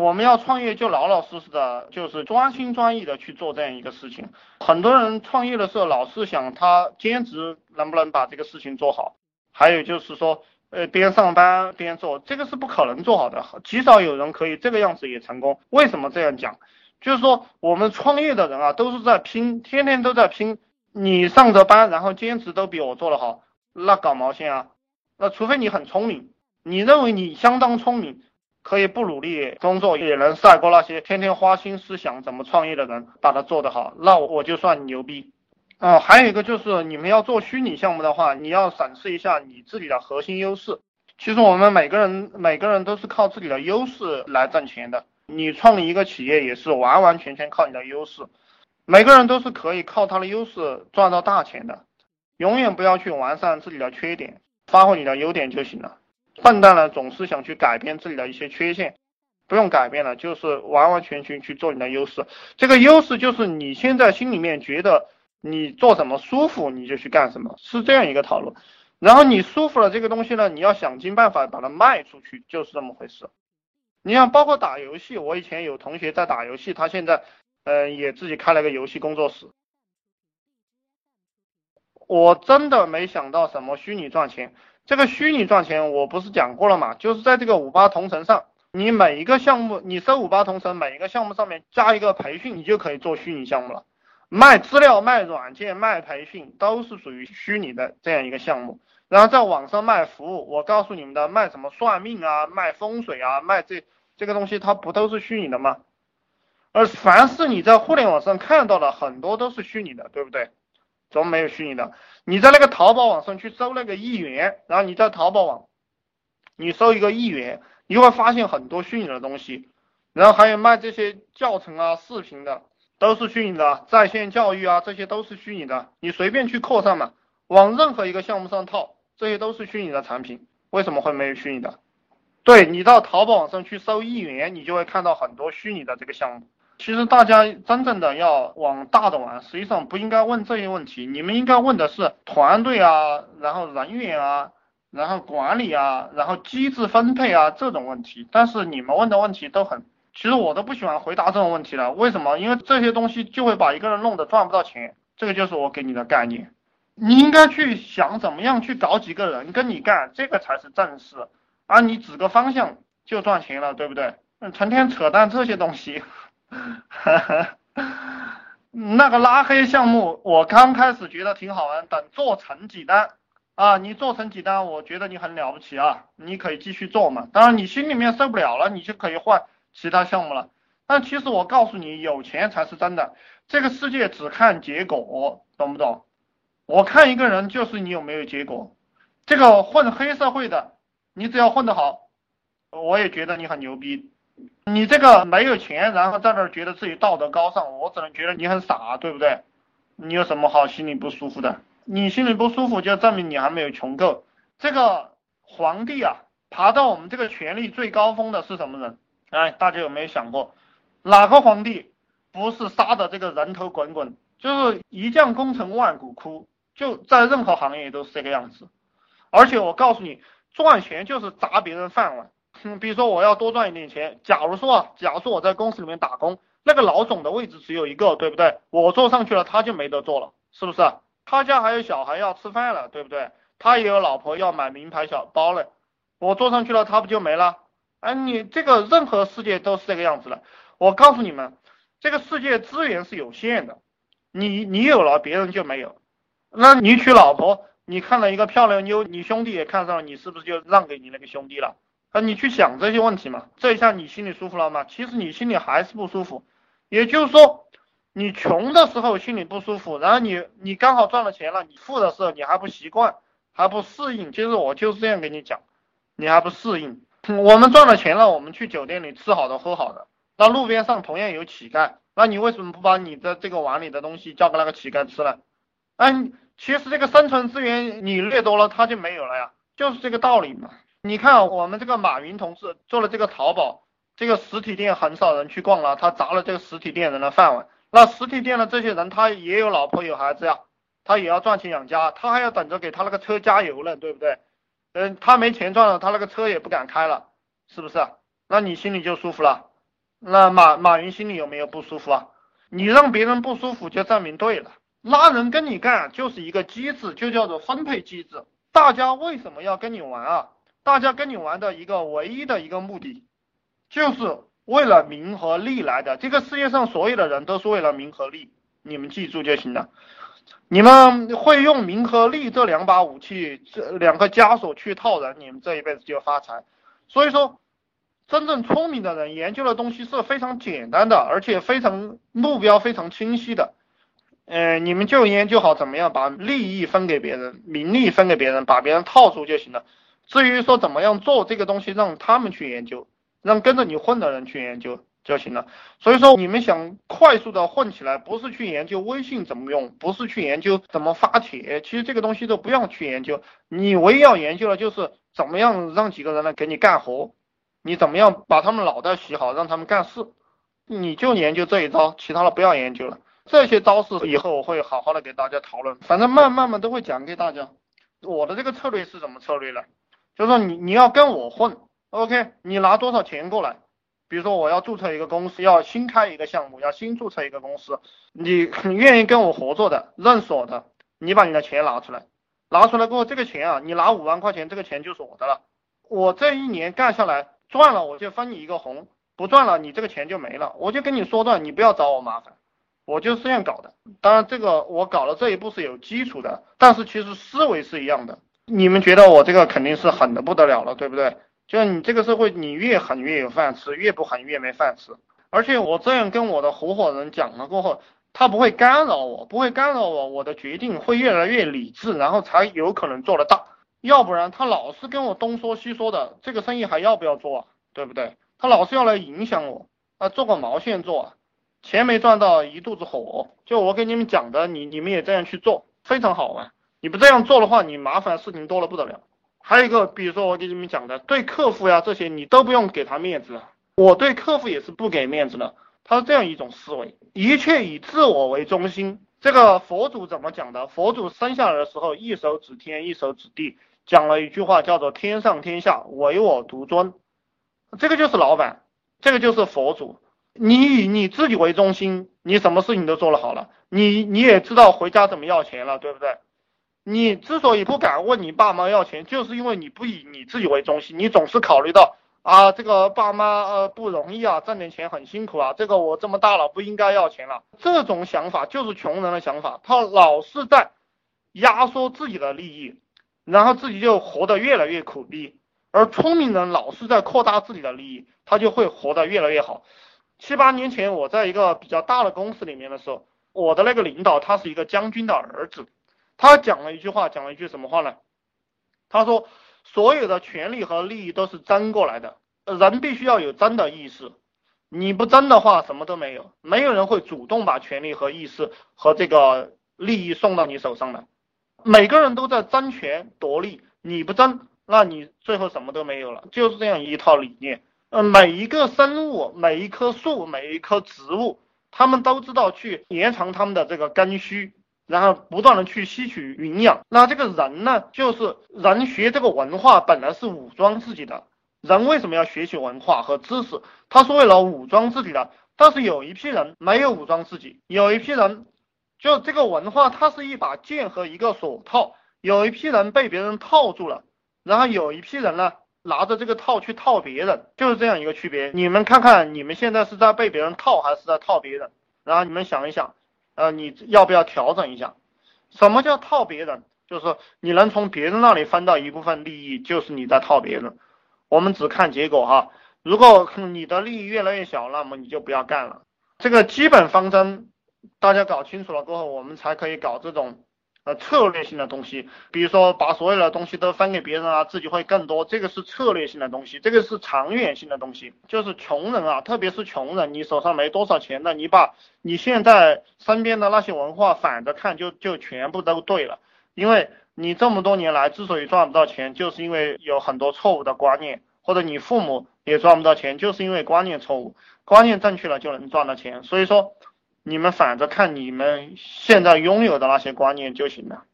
我们要创业就老老实实的，就是专心专意的去做这样一个事情。很多人创业的时候老是想他兼职能不能把这个事情做好，还有就是说，呃，边上班边做，这个是不可能做好的。极少有人可以这个样子也成功。为什么这样讲？就是说我们创业的人啊，都是在拼，天天都在拼。你上着班，然后兼职都比我做得好，那搞毛线啊？那除非你很聪明，你认为你相当聪明。可以不努力工作也能赛过那些天天花心思想怎么创业的人，把它做得好，那我就算牛逼。啊，还有一个就是你们要做虚拟项目的话，你要展示一下你自己的核心优势。其实我们每个人每个人都是靠自己的优势来挣钱的。你创立一个企业也是完完全全靠你的优势。每个人都是可以靠他的优势赚到大钱的。永远不要去完善自己的缺点，发挥你的优点就行了。笨蛋呢，总是想去改变自己的一些缺陷，不用改变了，就是完完全全去做你的优势。这个优势就是你现在心里面觉得你做什么舒服，你就去干什么，是这样一个套路。然后你舒服了这个东西呢，你要想尽办法把它卖出去，就是这么回事。你像包括打游戏，我以前有同学在打游戏，他现在呃也自己开了个游戏工作室。我真的没想到什么虚拟赚钱。这个虚拟赚钱，我不是讲过了嘛？就是在这个五八同城上，你每一个项目，你搜五八同城，每一个项目上面加一个培训，你就可以做虚拟项目了。卖资料、卖软件、卖培训，都是属于虚拟的这样一个项目。然后在网上卖服务，我告诉你们的，卖什么算命啊，卖风水啊，卖这这个东西，它不都是虚拟的吗？而凡是你在互联网上看到的，很多都是虚拟的，对不对？怎么没有虚拟的？你在那个淘宝网上去搜那个一元，然后你在淘宝网，你搜一个一元，你会发现很多虚拟的东西，然后还有卖这些教程啊、视频的，都是虚拟的，在线教育啊，这些都是虚拟的。你随便去扩散嘛，往任何一个项目上套，这些都是虚拟的产品。为什么会没有虚拟的？对你到淘宝网上去搜一元，你就会看到很多虚拟的这个项目。其实大家真正的要往大的玩，实际上不应该问这些问题，你们应该问的是团队啊，然后人员啊，然后管理啊，然后机制分配啊这种问题。但是你们问的问题都很，其实我都不喜欢回答这种问题了。为什么？因为这些东西就会把一个人弄得赚不到钱。这个就是我给你的概念。你应该去想怎么样去搞几个人跟你干，这个才是正事。而你指个方向就赚钱了，对不对？嗯成天扯淡这些东西。那个拉黑项目，我刚开始觉得挺好玩，等做成几单啊，你做成几单，我觉得你很了不起啊，你可以继续做嘛。当然你心里面受不了了，你就可以换其他项目了。但其实我告诉你，有钱才是真的。这个世界只看结果，懂不懂？我看一个人就是你有没有结果。这个混黑社会的，你只要混得好，我也觉得你很牛逼。你这个没有钱，然后在那儿觉得自己道德高尚，我只能觉得你很傻，对不对？你有什么好心里不舒服的？你心里不舒服，就证明你还没有穷够。这个皇帝啊，爬到我们这个权力最高峰的是什么人？哎，大家有没有想过，哪个皇帝不是杀的这个人头滚滚？就是一将功成万骨枯，就在任何行业都是这个样子。而且我告诉你，赚钱就是砸别人饭碗。嗯，比如说我要多赚一点钱，假如说啊，假如说我在公司里面打工，那个老总的位置只有一个，对不对？我坐上去了，他就没得坐了，是不是？他家还有小孩要吃饭了，对不对？他也有老婆要买名牌小包了，我坐上去了，他不就没了？哎，你这个任何世界都是这个样子的。我告诉你们，这个世界资源是有限的，你你有了，别人就没有。那你娶老婆，你看了一个漂亮妞，你兄弟也看上了，你是不是就让给你那个兄弟了？啊，你去想这些问题嘛，这一下你心里舒服了吗？其实你心里还是不舒服，也就是说，你穷的时候心里不舒服，然后你你刚好赚了钱了，你富的时候你还不习惯，还不适应。其实我就是这样跟你讲，你还不适应。我们赚了钱了，我们去酒店里吃好的喝好的，那路边上同样有乞丐，那你为什么不把你的这个碗里的东西交给那个乞丐吃呢？哎，其实这个生存资源你掠夺了，他就没有了呀，就是这个道理嘛。你看，我们这个马云同志做了这个淘宝，这个实体店很少人去逛了，他砸了这个实体店人的饭碗。那实体店的这些人，他也有老婆有孩子呀，他也要赚钱养家，他还要等着给他那个车加油呢，对不对？嗯，他没钱赚了，他那个车也不敢开了，是不是？那你心里就舒服了。那马马云心里有没有不舒服啊？你让别人不舒服，就证明对了。拉人跟你干就是一个机制，就叫做分配机制。大家为什么要跟你玩啊？大家跟你玩的一个唯一的一个目的，就是为了名和利来的。这个世界上所有的人都是为了名和利，你们记住就行了。你们会用名和利这两把武器，这两个枷锁去套人，你们这一辈子就发财。所以说，真正聪明的人研究的东西是非常简单的，而且非常目标非常清晰的。嗯，你们就研究好怎么样把利益分给别人，名利分给别人，把别人套住就行了。至于说怎么样做这个东西，让他们去研究，让跟着你混的人去研究就行了。所以说，你们想快速的混起来，不是去研究微信怎么用，不是去研究怎么发帖，其实这个东西都不要去研究。你唯一要研究的就是怎么样让几个人来给你干活，你怎么样把他们脑袋洗好，让他们干事，你就研究这一招，其他的不要研究了。这些招式以后我会好好的给大家讨论，反正慢慢慢都会讲给大家。我的这个策略是什么策略呢？就是说你你要跟我混，OK？你拿多少钱过来？比如说我要注册一个公司，要新开一个项目，要新注册一个公司，你愿意跟我合作的，认识我的，你把你的钱拿出来，拿出来过后，这个钱啊，你拿五万块钱，这个钱就是我的了。我这一年干下来赚了，我就分你一个红；不赚了，你这个钱就没了。我就跟你说断，你不要找我麻烦。我就是这样搞的，当然这个我搞了这一步是有基础的，但是其实思维是一样的。你们觉得我这个肯定是狠的不得了了，对不对？就你这个社会，你越狠越有饭吃，越不狠越没饭吃。而且我这样跟我的合伙人讲了过后，他不会干扰我，不会干扰我，我的决定会越来越理智，然后才有可能做得大。要不然他老是跟我东说西说的，这个生意还要不要做啊？对不对？他老是要来影响我，啊，做个毛线做啊？钱没赚到，一肚子火。就我给你们讲的，你你们也这样去做，非常好玩。你不这样做的话，你麻烦事情多了不得了。还有一个，比如说我给你们讲的，对客户呀这些，你都不用给他面子。我对客户也是不给面子的。他是这样一种思维，一切以自我为中心。这个佛祖怎么讲的？佛祖生下来的时候，一手指天，一手指地，讲了一句话，叫做“天上天下，唯我独尊”。这个就是老板，这个就是佛祖。你以你自己为中心，你什么事情都做了好了，你你也知道回家怎么要钱了，对不对？你之所以不敢问你爸妈要钱，就是因为你不以你自己为中心，你总是考虑到啊，这个爸妈呃不容易啊，挣点钱很辛苦啊，这个我这么大了不应该要钱了，这种想法就是穷人的想法，他老是在压缩自己的利益，然后自己就活得越来越苦逼，而聪明人老是在扩大自己的利益，他就会活得越来越好。七八年前，我在一个比较大的公司里面的时候，我的那个领导他是一个将军的儿子，他讲了一句话，讲了一句什么话呢？他说，所有的权利和利益都是争过来的，人必须要有争的意识，你不争的话，什么都没有，没有人会主动把权利和意识和这个利益送到你手上的，每个人都在争权夺利，你不争，那你最后什么都没有了，就是这样一套理念。呃，每一个生物，每一棵树，每一棵植物，他们都知道去延长他们的这个根须，然后不断的去吸取营养。那这个人呢，就是人学这个文化本来是武装自己的。人为什么要学习文化和知识？他是为了武装自己的。但是有一批人没有武装自己，有一批人就这个文化，它是一把剑和一个锁套。有一批人被别人套住了，然后有一批人呢？拿着这个套去套别人，就是这样一个区别。你们看看，你们现在是在被别人套，还是在套别人？然后你们想一想，呃，你要不要调整一下？什么叫套别人？就是你能从别人那里分到一部分利益，就是你在套别人。我们只看结果哈。如果你的利益越来越小，那么你就不要干了。这个基本方针大家搞清楚了过后，我们才可以搞这种。呃，策略性的东西，比如说把所有的东西都分给别人啊，自己会更多，这个是策略性的东西，这个是长远性的东西。就是穷人啊，特别是穷人，你手上没多少钱的，你把你现在身边的那些文化反着看，就就全部都对了。因为你这么多年来之所以赚不到钱，就是因为有很多错误的观念，或者你父母也赚不到钱，就是因为观念错误。观念正确了就能赚到钱，所以说。你们反着看，你们现在拥有的那些观念就行了。